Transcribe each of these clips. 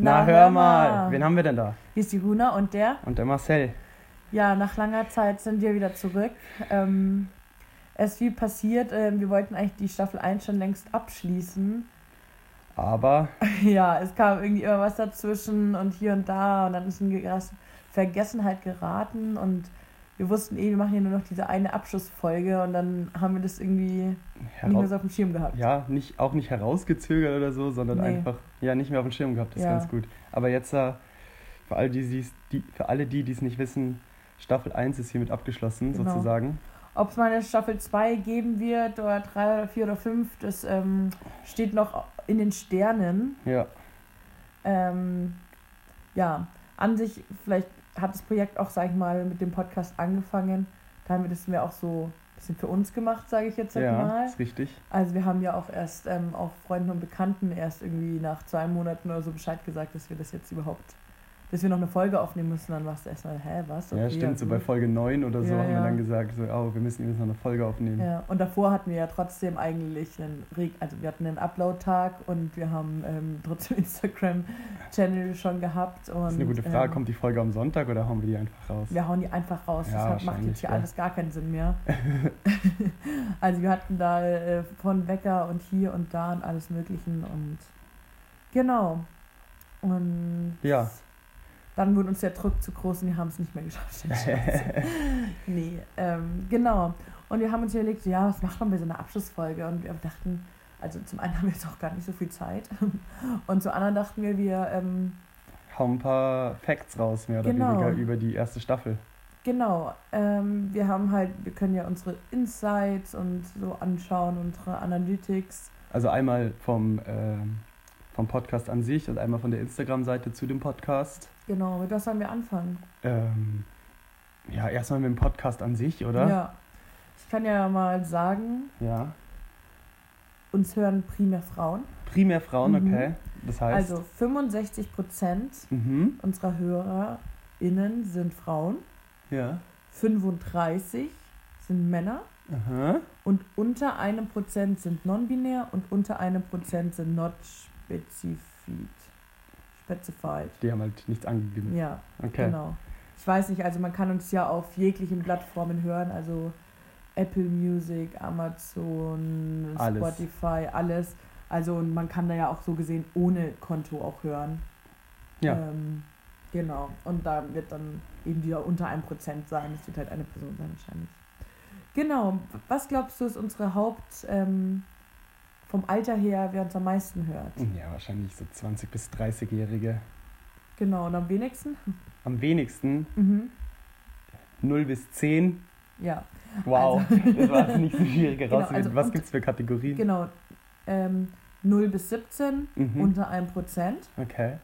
Na, hör mal, wen haben wir denn da? Hier ist die Runa und der. Und der Marcel. Ja, nach langer Zeit sind wir wieder zurück. Ähm, es ist viel passiert. Ähm, wir wollten eigentlich die Staffel 1 schon längst abschließen. Aber Ja, es kam irgendwie immer was dazwischen und hier und da und dann ist in Ges- Vergessenheit geraten und wir wussten eh, wir machen hier nur noch diese eine Abschlussfolge und dann haben wir das irgendwie nicht mehr so auf dem Schirm gehabt. ja, nicht, auch nicht herausgezögert oder so, sondern Nee. einfach ja, nicht mehr auf dem Schirm gehabt. Das ist Ja. ganz gut. Aber jetzt, äh, für, all die, die, für alle die, die es nicht wissen, Staffel 1 ist hiermit abgeschlossen, Genau. sozusagen. Ob es mal eine Staffel 2 geben wird oder 3 oder 4 oder 5, das ähm, steht noch in den Sternen. Ja, Ähm, ja, an sich, vielleicht hat das Projekt auch, sag ich mal, mit dem Podcast angefangen. Da haben wir das mir auch so ein bisschen für uns gemacht, sage ich jetzt ja, mal. ist richtig. Also wir haben ja auch erst ähm, auch Freunden und Bekannten erst irgendwie nach zwei Monaten oder so Bescheid gesagt, dass wir das jetzt überhaupt, dass wir noch eine Folge aufnehmen müssen. Dann warst du erstmal, hä, was? ja, stimmt. So bei. Folge 9 oder so Ja, haben wir ja. dann gesagt, so, oh, wir müssen jetzt noch eine Folge aufnehmen. Ja, und davor hatten wir ja trotzdem eigentlich einen, also wir hatten einen Upload-Tag und wir haben ähm, trotzdem Instagram-Channel schon gehabt. Und, Das ist eine gute Frage. Ähm, Kommt die Folge am Sonntag oder hauen wir die einfach raus? wir hauen die einfach raus. Ja, das hat, macht jetzt hier ja. alles gar keinen Sinn mehr. also wir hatten da äh, von Wecker und hier und da und alles Möglichen und genau. Und Ja. Dann wurde uns der Druck zu groß und wir haben es nicht mehr geschafft. nee, ähm, genau. Und wir haben uns überlegt, ja, was macht man bei so einer Abschlussfolge? Und wir dachten, also zum einen haben wir jetzt auch gar nicht so viel Zeit. Und zum anderen dachten wir, wir, ähm, Hauen ein paar Facts raus, mehr oder Genau. weniger, über die erste Staffel. genau, ähm, wir haben halt, wir können ja unsere Insights und so anschauen, unsere Analytics. Also einmal vom, ähm, vom Podcast an sich und einmal von der Instagram-Seite zu dem Podcast. Genau, mit was sollen wir anfangen? Ähm, ja, erstmal mit dem Podcast an sich, oder? Ja. Ich kann ja mal sagen, Ja. uns hören primär Frauen. Primär Frauen, Mhm. okay. Das heißt. Also 65 Prozent Mhm. unserer HörerInnen sind Frauen. Ja. 35 sind Männer Aha. und unter einem Prozent sind non-binär und unter einem Prozent sind not Specified. Die haben halt nichts angegeben. Ja, Okay. genau. Ich weiß nicht, also man kann uns ja auf jeglichen Plattformen hören, also Apple Music, Amazon, Alles. Spotify, alles. Also und man kann da ja auch so gesehen ohne Konto auch hören. Ja. Ähm, genau. Und da wird dann eben wieder unter einem Prozent sein. Es wird halt eine Person sein wahrscheinlich. Genau. Was glaubst du ist unsere Haupt ähm, vom Alter her, wer uns am meisten hört? Ja, wahrscheinlich so 20- bis 30-Jährige. Genau. Und am wenigsten? Am wenigsten Mhm. 0 bis 10. Ja. Wow, das war jetzt nicht so schwierig Genau, herauszufinden. also Was gibt es für Kategorien? Genau. Ähm, 0 bis 17 Mhm. unter einem Prozent. Okay.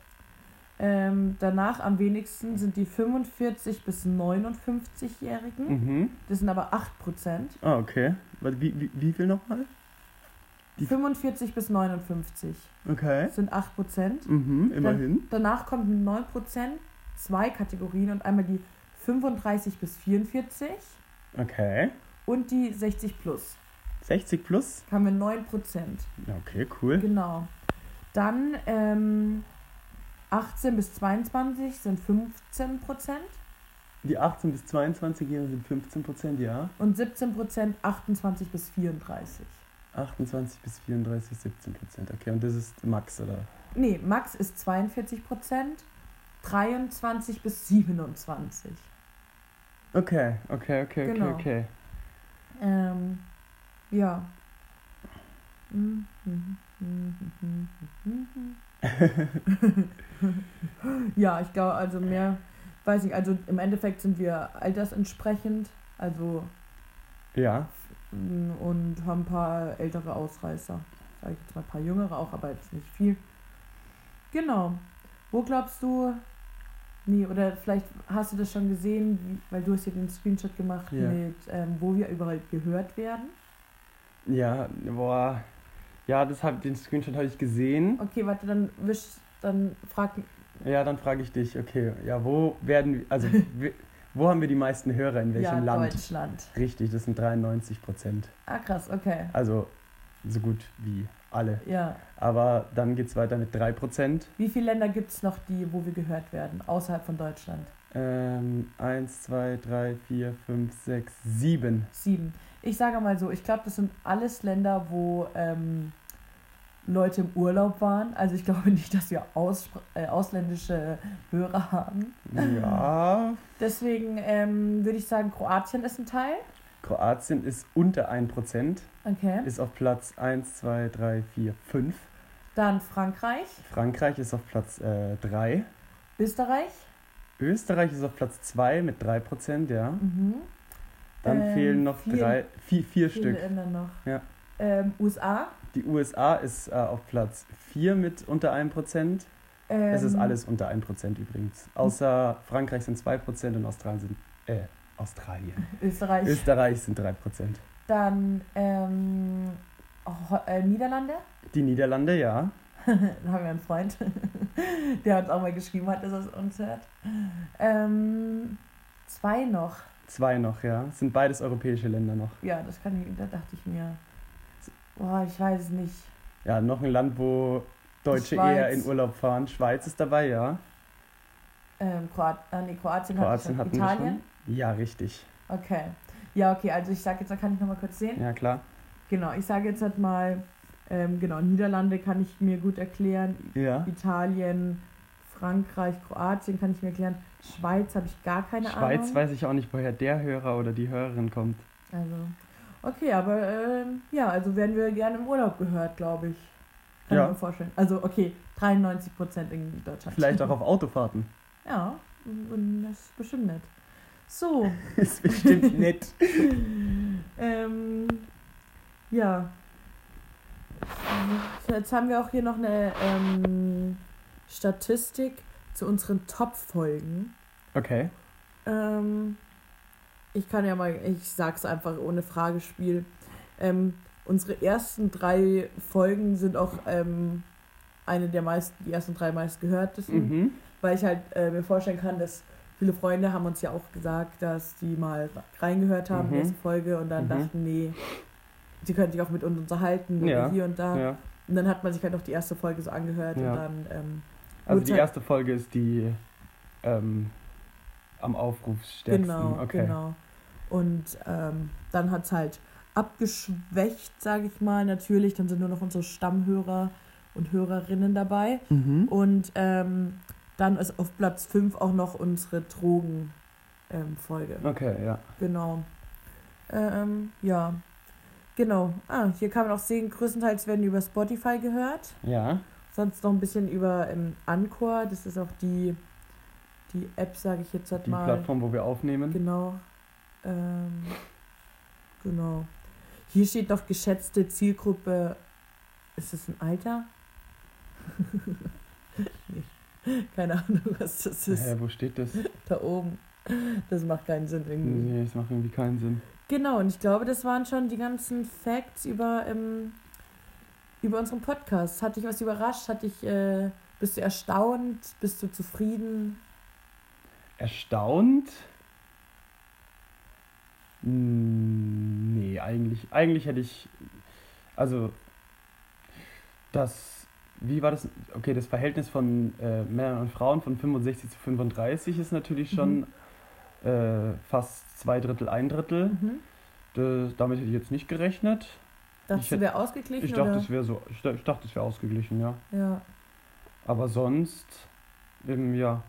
Ähm, danach am wenigsten sind die 45 bis 59-Jährigen. Mhm. Das sind aber 8 Prozent. Ah, okay. Wie, wie, wie viel nochmal? Die- 45 bis 59 Okay. sind 8 Prozent. Mhm, immerhin. Danach kommt mit 9 Prozent zwei Kategorien und einmal die 35 bis 44 Okay. und die 60 plus. 60 plus? Haben wir 9 Prozent. Okay, cool. Genau. Dann ähm, 18 bis 22 sind 15 Prozent Die 18- bis 22-Jährigen sind 15 Prozent, ja. und 17 Prozent 28 bis 34. 28 bis 34, 17 Prozent. Okay, und das ist Max, oder? Nee, Max ist 42 Prozent, 23 bis 27. Okay, okay, okay, Genau. okay, okay. Ähm, ja. ja, ich glaube, also mehr, weiß nicht, also im Endeffekt sind wir altersentsprechend, also Ja, und haben ein paar ältere Ausreißer. Sag ich jetzt mal ein paar jüngere auch, aber jetzt nicht viel. Genau. Wo glaubst du, nee, oder vielleicht hast du das schon gesehen, weil du hast ja den Screenshot gemacht Ja. mit, ähm, wo wir überall gehört werden. ja, boah. Ja, das hab, den Screenshot habe ich gesehen. Okay, warte, dann wisch, dann frag, Ja, dann frage ich dich, okay, ja, wo werden wir, also, wo haben wir die meisten Hörer, in welchem ja, Land? Deutschland. Richtig, das sind 93 Prozent. Ah, krass, okay. Also, so gut wie alle. Ja. Aber dann geht es weiter mit 3%. Wie viele Länder gibt es noch, die, wo wir gehört werden, außerhalb von Deutschland? Ähm, 1, 2, 3, 4, 5, 6, 7. Sieben. Ich sage mal so, ich glaube, das sind alles Länder, wo ähm, Leute im Urlaub waren. Also ich glaube nicht, dass wir aus, äh, ausländische Hörer haben. Ja. Deswegen ähm, würde ich sagen, Kroatien ist ein Teil. Kroatien ist unter 1%. Okay. Ist auf Platz 1, 2, 3, 4, 5. Dann Frankreich, Frankreich ist auf Platz äh, 3. Österreich. Österreich ist auf Platz 2 mit 3%, ja. Mhm. Dann Ähm, fehlen noch vier- drei, vier, vier Stück. Noch. Ja. Ähm, USA. Die USA ist äh, auf Platz 4 mit unter 1%. Ähm, Es ist alles unter 1% übrigens. Außer Frankreich sind 2% und Australien sind. Äh, Australien. Österreich. Österreich sind 3%. Dann ähm, äh, Niederlande. Die Niederlande, ja. da haben wir einen Freund, der uns auch mal geschrieben hat, dass er es uns hört. Ähm, zwei noch. Zwei noch, ja. Sind beides europäische Länder noch. Ja, das kann ich, da dachte ich mir. Boah, ich weiß es nicht. Ja, noch ein Land, wo Deutsche Schweiz. eher in Urlaub fahren. Schweiz ist dabei, ja. Ähm, Kroat äh, nee, Kroatien, Kroatien hat Italien. Ja, richtig. Okay. Ja, okay, also ich sage jetzt, da kann ich nochmal kurz sehen. Ja, klar. Genau, ich sage jetzt halt mal, ähm, genau, Niederlande kann ich mir gut erklären. Ja. Italien, Frankreich, Kroatien kann ich mir erklären. Schweiz habe ich gar keine Schweiz Ahnung. weiß ich auch nicht, woher der Hörer oder die Hörerin kommt. Also, okay, aber ähm, ja, also werden wir gerne im Urlaub gehört, glaube ich. Kann Ja. ich mir vorstellen. Also, okay, 93 Prozent in Deutschland. Vielleicht auch auf Autofahrten. Ja, und das ist bestimmt nett. So, ist bestimmt nett. ähm, ja. Jetzt haben wir auch hier noch eine ähm, Statistik zu unseren Top-Folgen. Okay. Ähm, ich kann ja mal, ich sag's einfach ohne Fragespiel. Ähm, unsere ersten drei Folgen sind auch ähm, eine der meisten, die ersten drei meist gehörtesten, Mhm. weil ich halt äh, mir vorstellen kann, dass viele Freunde haben uns ja auch gesagt, dass die mal reingehört haben in Mhm. erste Folge und dann Mhm. dachten, nee, sie können sich auch mit uns unterhalten Ja, hier und da. Ja. Und dann hat man sich halt noch die erste Folge so angehört Ja. und dann ähm, Also die halt- erste Folge ist die ähm, am Aufrufsstärksten. Genau, okay. genau. Und ähm, dann hat es halt abgeschwächt, sage ich mal. Natürlich, dann sind nur noch unsere Stammhörer und Hörerinnen dabei. Mhm. Und ähm, dann ist auf Platz 5 auch noch unsere Drogen-Folge. Okay, ja. Genau. Ähm, ja. Genau. Ah, hier kann man auch sehen, größtenteils werden die über Spotify gehört. Ja. Sonst noch ein bisschen über ähm, Anchor. Das ist auch die, die App, sage ich jetzt halt Die mal. Plattform, wo wir aufnehmen. Genau. Ähm, genau. Hier steht noch geschätzte Zielgruppe. Ist das ein Alter? nee. Keine Ahnung, was das ist. Hä, wo steht das? Da oben. Das macht keinen Sinn irgendwie. Nee, das macht irgendwie keinen Sinn. Genau, und ich glaube, das waren schon die ganzen Facts über, ähm, über unseren Podcast. Hat dich was überrascht? Hat dich, äh, bist du erstaunt? Bist du zufrieden? Erstaunt? Hm, Nee, eigentlich, eigentlich hätte ich, also das, wie war das? Okay, das Verhältnis von äh, Männern und Frauen von 65 zu 35 ist natürlich schon äh, fast zwei Drittel, ein Drittel. Mhm. Das, damit hätte ich jetzt nicht gerechnet. Dachtest du, wäre ausgeglichen? Ich dachte, oder? es wäre so, ich, ich dachte, es wäre ausgeglichen, ja. Ja. Aber sonst, ähm, ja.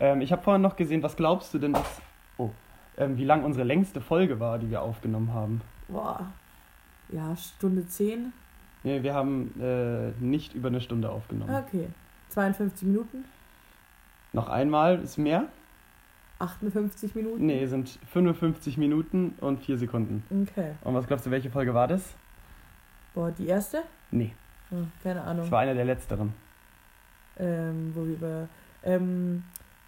Ähm, ich habe vorhin noch gesehen, was glaubst du denn, dass, oh, ähm, wie lang unsere längste Folge war, die wir aufgenommen haben? Boah. Ja, Stunde 10. Nee, wir haben äh, nicht über eine Stunde aufgenommen. Okay. 52 Minuten? Noch einmal, ist mehr? 58 Minuten? Nee, sind 55 Minuten und 4 Sekunden. Okay. Und was glaubst du, welche Folge war das? Boah, die erste? Nee, Hm, keine Ahnung. es war eine der letzteren. Ähm, wo wir über. Ähm,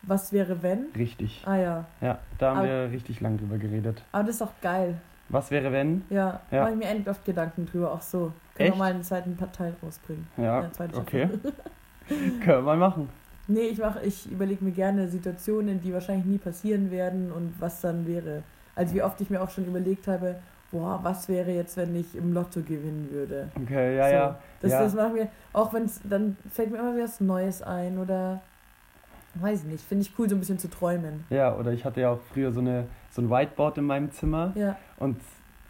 was wäre wenn? Richtig. Ah ja. Ja, da haben Aber- wir richtig lang drüber geredet. Aber das ist doch geil. Was wäre, wenn? Ja, Ja. mache ich mir endlich oft Gedanken drüber. Auch so. Können Echt? wir mal einen zweiten Teil rausbringen. Ja, zweite okay. Können wir mal machen. Nee, ich mach, ich überlege mir gerne Situationen, die wahrscheinlich nie passieren werden und was dann wäre. Also wie oft ich mir auch schon überlegt habe, boah, was wäre jetzt, wenn ich im Lotto gewinnen würde? Okay, ja, so, ja. Das, ja. das machen wir, auch wenn es, dann fällt mir immer wieder was Neues ein oder weiß ich nicht, finde ich cool, so ein bisschen zu träumen. Ja, oder ich hatte ja auch früher so, eine, so ein Whiteboard in meinem Zimmer Ja, und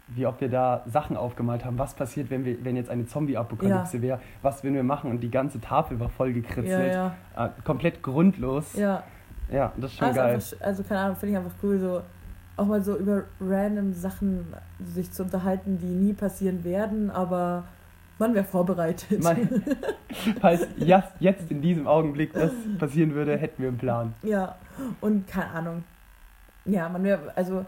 wie oft wir da Sachen aufgemalt haben, was passiert, wenn, wir, wenn jetzt eine Zombie-Apokalypse wäre, was würden wir machen und die ganze Tafel war voll ja, gekritzelt. ja, Ah, komplett grundlos. Ja, ja. das ist schon Also, geil. einfach, also keine Ahnung, finde ich einfach cool, so auch mal so über random Sachen sich zu unterhalten, die nie passieren werden, aber man wäre vorbereitet. Man- Falls jetzt in diesem Augenblick das passieren würde, hätten wir einen Plan. Ja, und keine Ahnung. Ja, man wäre, also,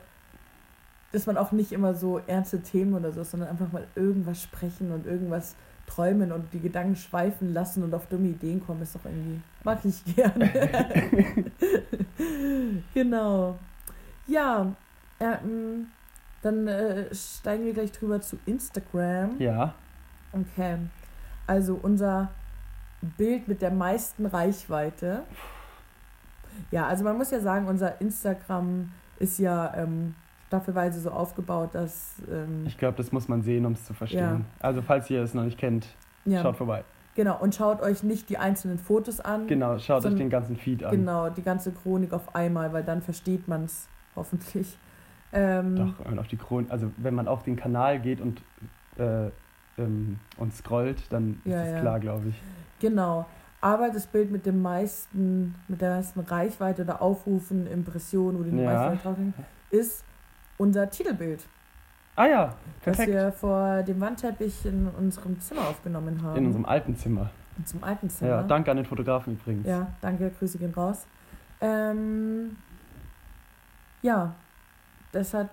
dass man auch nicht immer so ernste Themen oder so, sondern einfach mal irgendwas sprechen und irgendwas träumen und die Gedanken schweifen lassen und auf dumme Ideen kommen, ist doch irgendwie, mag ich gerne. genau. Ja, ähm, dann äh, steigen wir gleich drüber zu Instagram. Ja, Okay. Also unser Bild mit der meisten Reichweite. Ja, also man muss ja sagen, unser Instagram ist ja ähm, staffelweise so aufgebaut, dass ähm, ich glaube, das muss man sehen, um es zu verstehen. Also, falls ihr es noch nicht kennt, ja, schaut vorbei. genau und schaut euch nicht die einzelnen Fotos an, Genau, schaut euch den ganzen Feed an. genau die ganze Chronik auf einmal, weil dann versteht man es hoffentlich. Ähm, Doch, wenn man auf die Chron also wenn man auf den Kanal geht und, äh, ähm, und scrollt, dann ist Ja, es ja. klar, glaube ich. Genau. Aber das Bild mit dem meisten, mit der meisten Reichweite oder Aufrufen, Impressionen oder den Ja. meisten Aufrufen ist unser Titelbild, Ah ja, das perfekt. wir vor dem Wandteppich in unserem Zimmer aufgenommen haben. In unserem alten Zimmer. In unserem alten Zimmer. Ja, danke an den Fotografen übrigens. Ja, danke, Grüße gehen raus. Ähm, ja, das hat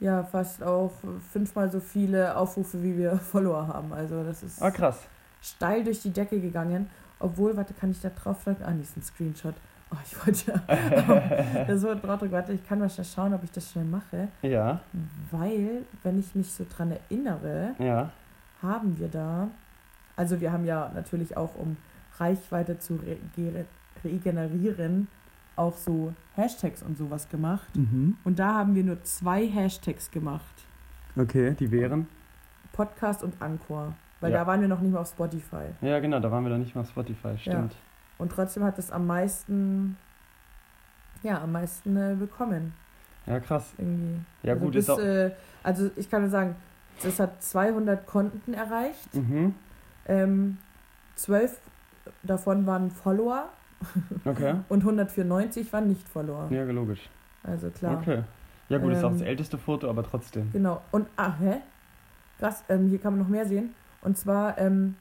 ja fast auch fünfmal so viele Aufrufe, wie wir Follower haben. Also das ist Ah, krass. steil durch die Decke gegangen. Obwohl, warte, kann ich da drauf drücken? Ah, ist ein Screenshot. Oh, ich wollte ja. das wird drauf drücken. Warte, ich kann mal schnell schauen, ob ich das schnell mache. Ja, Weil, wenn ich mich so dran erinnere, ja. haben wir da. Also, wir haben ja natürlich auch, um Reichweite zu re regenerieren, auch so Hashtags und sowas gemacht. Mhm. Und da haben wir nur zwei Hashtags gemacht: Okay, die wären? Podcast und Anchor. Weil Ja. da waren wir noch nicht mal auf Spotify. Ja, genau, da waren wir dann nicht mal auf Spotify, stimmt. Und trotzdem hat es am meisten, ja, am meisten äh, bekommen. Ja, krass. Irgendwie. Ja, also gut, bis, ist auch. Äh, also ich kann nur sagen, es hat 200 Konten erreicht. Mhm. Ähm, 12 davon waren Follower Okay. und 194 waren nicht Follower. Ja, logisch. Also klar. Okay. Ja, gut, ist auch das Ähm, älteste Foto, aber trotzdem. Genau. Und, ah, hä? Krass, ähm, hier kann man noch mehr sehen. Und zwar, ähm,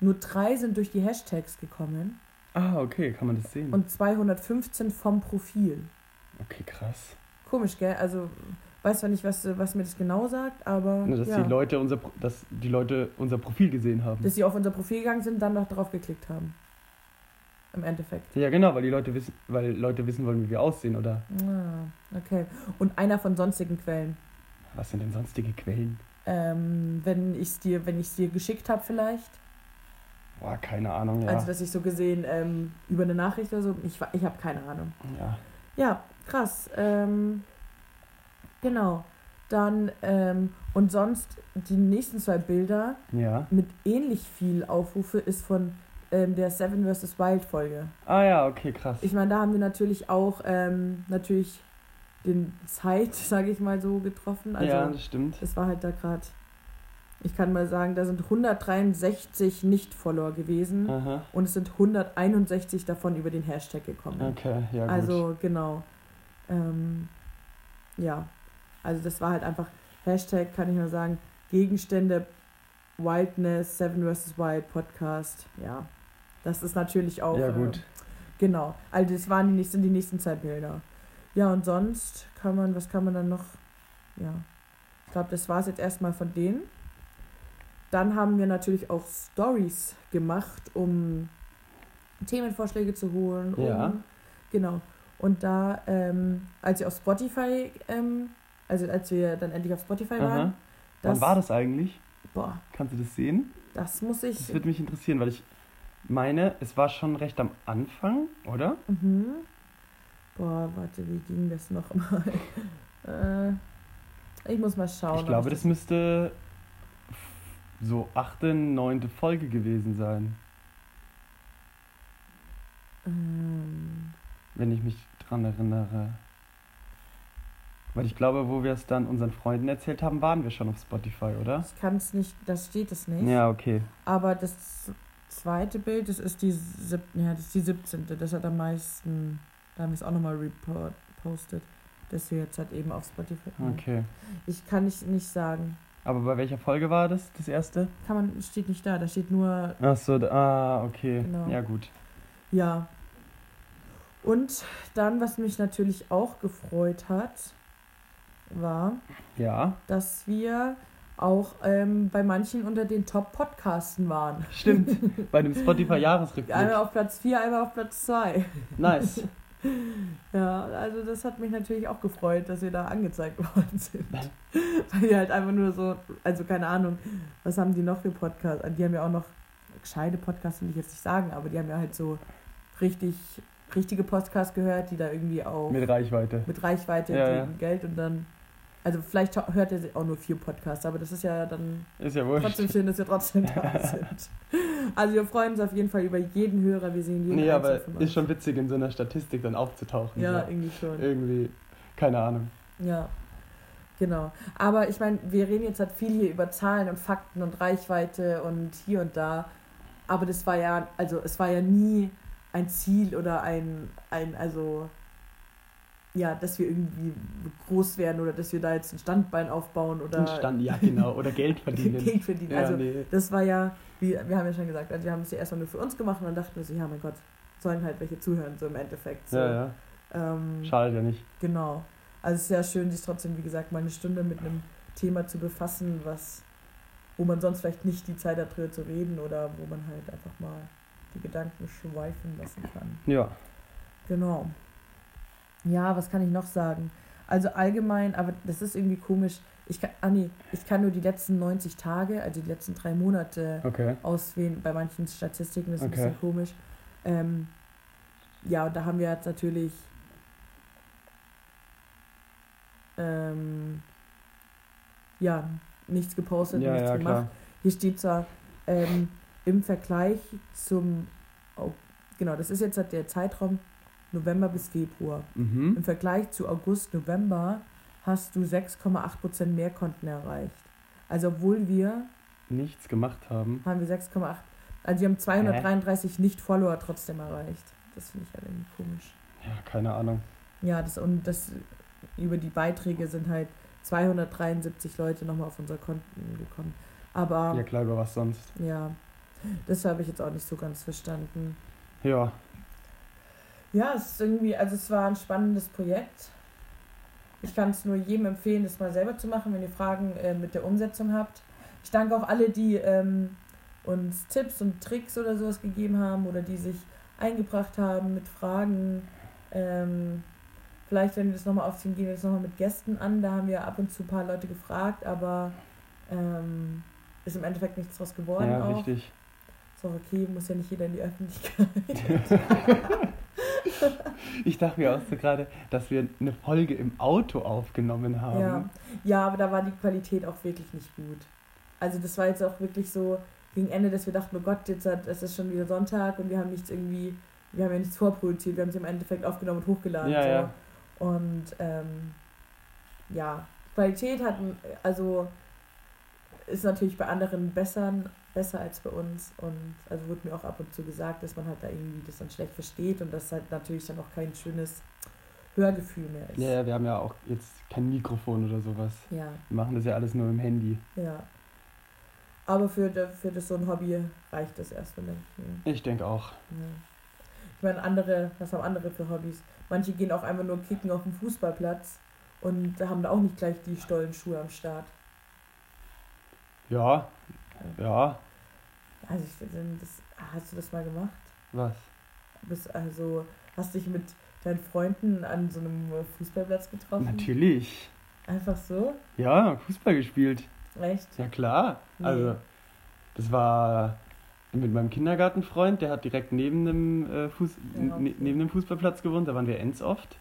nur drei sind durch die Hashtags gekommen Ah, okay, kann man das sehen? und 215 vom Profil. okay, krass. Komisch, gell? Also, weiß zwar nicht, was, was mir das genau sagt, aber. Ne, dass, ja, die Leute unser, dass die Leute unser Profil gesehen haben. dass sie auf unser Profil gegangen sind, dann noch drauf geklickt haben. Im Endeffekt. ja, genau, weil die Leute wissen, weil Leute wissen wollen, wie wir aussehen, oder? Ah, okay. Und einer von sonstigen Quellen. Was sind denn sonstige Quellen? Ähm, wenn ich es dir, wenn dir geschickt habe, vielleicht. Boah, keine Ahnung, ja. Also, dass ich so gesehen ähm, über eine Nachricht oder so. Ich, ich habe keine Ahnung. ja. Ja, krass. Ähm, genau. Dann, ähm, und sonst die nächsten zwei Bilder Ja. mit ähnlich viel Aufrufe ist von ähm, der Seven vs. Wild Folge. Ah ja, okay, krass. Ich meine, da haben wir natürlich auch ähm, natürlich den Zeit, sage ich mal so, getroffen. Also ja, das stimmt. es war halt da gerade, ich kann mal sagen, da sind 163 Nicht-Follower gewesen Aha. und es sind 161 davon über den Hashtag gekommen. Okay, ja, gut. Also genau. Ähm, ja, also das war halt einfach Hashtag, kann ich nur sagen, Gegenstände, Wildness, Seven vs. Wild Podcast. Ja, das ist natürlich auch. ja, äh, gut. genau, also das waren die nächsten, die nächsten zwei Bilder. Ja, und sonst kann man, was kann man dann noch? Ja, ich glaube, das war es jetzt erstmal von denen. Dann haben wir natürlich auch Stories gemacht, um Themenvorschläge zu holen. Um, Ja. Genau. Und da, ähm, als wir auf Spotify, ähm, also als wir dann endlich auf Spotify Aha. waren, das, Wann war das eigentlich? Boah, Kannst du das sehen? das muss ich. Das würde mich interessieren, weil ich meine, es war schon recht am Anfang, oder? Mhm. Boah, warte, wie ging das nochmal? äh, Ich muss mal schauen. Ich glaube, das müsste so achte, neunte Folge gewesen sein. Ähm, wenn ich mich dran erinnere. Weil ich glaube, wo wir es dann unseren Freunden erzählt haben, waren wir schon auf Spotify, oder? ich kann es nicht, das steht es nicht. Ja, okay. Aber das zweite Bild, das ist die, sieb, ja, das ist die 17. Das hat am meisten, da haben wir es auch nochmal repostet, dass wir jetzt halt eben auf Spotify. Okay. Ich kann nicht, nicht sagen. Aber bei welcher Folge war das, das erste? Kann man, steht nicht da, da steht nur, Ach so, da- ah, okay. Genau. Ja, gut. ja. Und dann, was mich natürlich auch gefreut hat, war, Ja, dass wir auch ähm, bei manchen unter den Top-Podcasten waren. stimmt. bei dem Spotify-Jahresrückblick. Einmal auf Platz 4, einmal auf Platz 2. Nice. Ja, also das hat mich natürlich auch gefreut, dass wir da angezeigt worden sind. Weil wir halt einfach nur so, also keine Ahnung, was haben die noch für Podcasts? Die haben ja auch noch gescheite Podcasts, will ich jetzt nicht sagen, aber die haben ja halt so richtig, richtige Podcasts gehört, die da irgendwie auch Mit Reichweite. mit Reichweite Ja, gegen Geld und dann, also vielleicht hört er auch nur vier Podcasts, aber das ist ja dann Ist ja trotzdem schön, dass wir trotzdem da sind. Also wir freuen uns auf jeden Fall über jeden Hörer, wir sehen jeden Nee, aber ist schon witzig, in so einer Statistik dann aufzutauchen. Ja, so. irgendwie schon. Irgendwie, keine Ahnung. Ja, genau. Aber ich meine, wir reden jetzt halt viel hier über Zahlen und Fakten und Reichweite und hier und da. Aber das war ja, also es war ja nie ein Ziel oder ein, ein also ja, dass wir irgendwie groß werden oder dass wir da jetzt ein Standbein aufbauen oder Ein Stand, ja genau. Oder Geld verdienen. Geld verdienen. Ja, also nee. das war ja, wie, wir haben ja schon gesagt, also wir haben es ja erstmal nur für uns gemacht und dann dachten wir so, ja mein Gott, sollen halt welche zuhören, so im Endeffekt. So. Ja, ja. Ähm, Schadet ja nicht. Genau. Also es ist sehr schön, sich trotzdem, wie gesagt, mal eine Stunde mit einem Thema zu befassen, was, wo man sonst vielleicht nicht die Zeit hat, drüber zu reden oder wo man halt einfach mal die Gedanken schweifen lassen kann. Ja. Genau. Ja, was kann ich noch sagen? Also allgemein, aber das ist irgendwie komisch. Ich kann, ah nee, ich kann nur die letzten 90 Tage, also die letzten drei Monate Okay. auswählen. Bei manchen Statistiken das ist Okay. ein bisschen komisch. Ähm, ja, und da haben wir jetzt natürlich ähm, ja, nichts gepostet, Ja, nichts ja, gemacht. klar. Hier steht zwar ähm, im Vergleich zum, oh, genau, das ist jetzt halt der Zeitraum November bis Februar. Mhm. Im Vergleich zu August, November hast du 6,8% mehr Konten erreicht. Also obwohl wir Nichts gemacht haben. haben wir 6,8. Also wir haben 233 Nicht-Follower trotzdem erreicht. Das finde ich halt irgendwie komisch. Ja, keine Ahnung. Ja, das und das über die Beiträge sind halt 273 Leute nochmal auf unser Konten gekommen. Aber Ja, klar, über was sonst. ja, das habe ich jetzt auch nicht so ganz verstanden. Ja. Ja, es ist irgendwie, also es war ein spannendes Projekt. Ich kann es nur jedem empfehlen, das mal selber zu machen, wenn ihr Fragen äh, mit der Umsetzung habt. Ich danke auch alle, die ähm, uns Tipps und Tricks oder sowas gegeben haben oder die sich eingebracht haben mit Fragen. Ähm, vielleicht, wenn wir das nochmal aufziehen, gehen wir das nochmal mit Gästen an. Da haben wir ab und zu ein paar Leute gefragt, aber ähm, ist im Endeffekt nichts draus geworden Ja, auch. richtig. Ist auch okay, muss ja nicht jeder in die Öffentlichkeit. Ich dachte mir auch so gerade, dass wir eine Folge im Auto aufgenommen haben. Ja. ja, aber da war die Qualität auch wirklich nicht gut. Also das war jetzt auch wirklich so gegen Ende, dass wir dachten, oh Gott, jetzt hat, es ist schon wieder Sonntag und wir haben nichts irgendwie, wir haben ja nichts vorproduziert, wir haben es im Endeffekt aufgenommen und hochgeladen. Ja, so. ja. Und ähm, ja, Qualität hat, also ist natürlich bei anderen besser, besser als bei uns und also wurde mir auch ab und zu gesagt, dass man halt da irgendwie das dann schlecht versteht und das halt natürlich dann auch kein schönes Hörgefühl mehr ist. Ja, ja, wir haben ja auch jetzt kein Mikrofon oder sowas. ja. Wir machen das ja alles nur im Handy. Ja. Aber für, für das so ein Hobby reicht das erstmal, denke ich. Ich denke auch. Ja. Ich meine, andere, was haben andere für Hobbys? Manche gehen auch einfach nur kicken auf dem Fußballplatz und haben da auch nicht gleich die Stollenschuhe am Start. Ja, ja. Also ich das, hast du das mal gemacht? Was? Bist also, hast dich mit deinen Freunden an so einem Fußballplatz getroffen? Natürlich. Einfach so? Ja, Fußball gespielt. Echt? Ja, klar. Nee. Also, das war mit meinem Kindergartenfreund, der hat direkt neben dem, äh, Fuß Ja, okay. ne, neben dem Fußballplatz gewohnt. Da waren wir ends oft.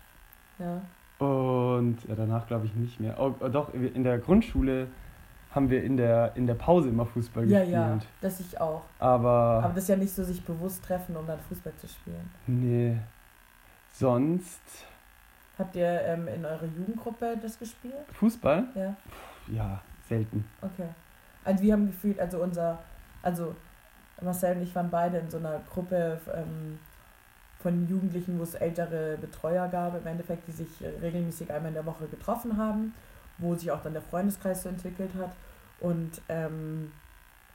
Ja. Und ja, danach glaube ich nicht mehr. Oh, doch, in der Grundschule haben wir in der, in der Pause immer Fußball Ja, gespielt. ja, das ich auch. Aber, Aber das ist ja nicht so, sich bewusst treffen, um dann Fußball zu spielen. nee. Sonst Habt ihr ähm, in eurer Jugendgruppe das gespielt? Fußball? Ja, Ja, selten. okay. Also wir haben gefühlt, also unser, also Marcel und ich waren beide in so einer Gruppe ähm, von Jugendlichen, wo es ältere Betreuer gab, im Endeffekt, die sich äh, regelmäßig einmal in der Woche getroffen haben, wo sich auch dann der Freundeskreis so entwickelt hat. Und ähm,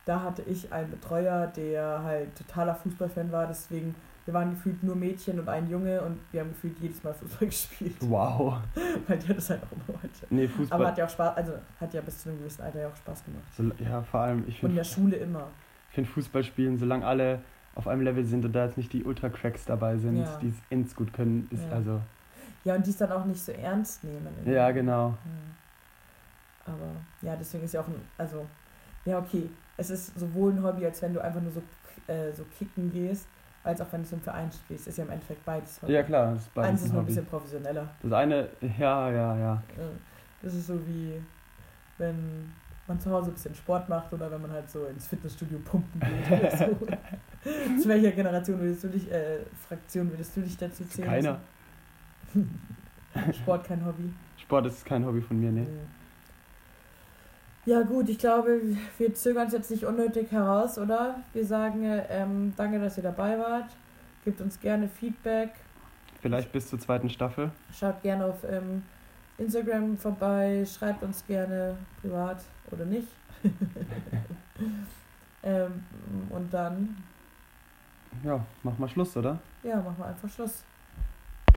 da hatte ich einen Betreuer, der halt totaler Fußballfan war, deswegen, wir waren gefühlt nur Mädchen und ein Junge und wir haben gefühlt jedes Mal Fußball gespielt, Wow. weil der das halt auch immer wollte. Nee, Fußball. Aber hat ja auch Spaß, also hat ja bis zu einem gewissen Alter ja auch Spaß gemacht. so, ja, vor allem, ich Und in finde der Schule immer. find Fußball spielen, solange alle auf einem Level sind und da jetzt nicht die Ultra-Cracks dabei sind, Ja. die es ins gut können, ist Ja. also. Ja, und die es dann auch nicht so ernst nehmen. irgendwie. Ja, genau. Ja. Aber ja, deswegen ist ja auch ein, also, ja, okay. Es ist sowohl ein Hobby, als wenn du einfach nur so, äh, so kicken gehst, als auch wenn du so im Verein spielst. Ist ja im Endeffekt beides Hobby. Ja, klar, das ist beides Eins ist ein nur ein bisschen professioneller. Das eine, ja, ja, ja. Das ist so wie, wenn man zu Hause ein bisschen Sport macht oder wenn man halt so ins Fitnessstudio pumpen geht oder so. Zu welcher Generation würdest du dich, äh, Fraktion würdest du dich dazu Zu zählen? keiner. Sport kein Hobby. Sport ist kein Hobby von mir, ne? Ja gut, ich glaube, wir zögern es jetzt nicht unnötig heraus, oder? Wir sagen ähm, danke, dass ihr dabei wart. Gebt uns gerne Feedback. Vielleicht bis zur zweiten Staffel. Schaut gerne auf ähm, Instagram vorbei. Schreibt uns gerne privat oder nicht. ähm, und dann, Ja, mach mal Schluss, oder? ja, machen wir einfach Schluss.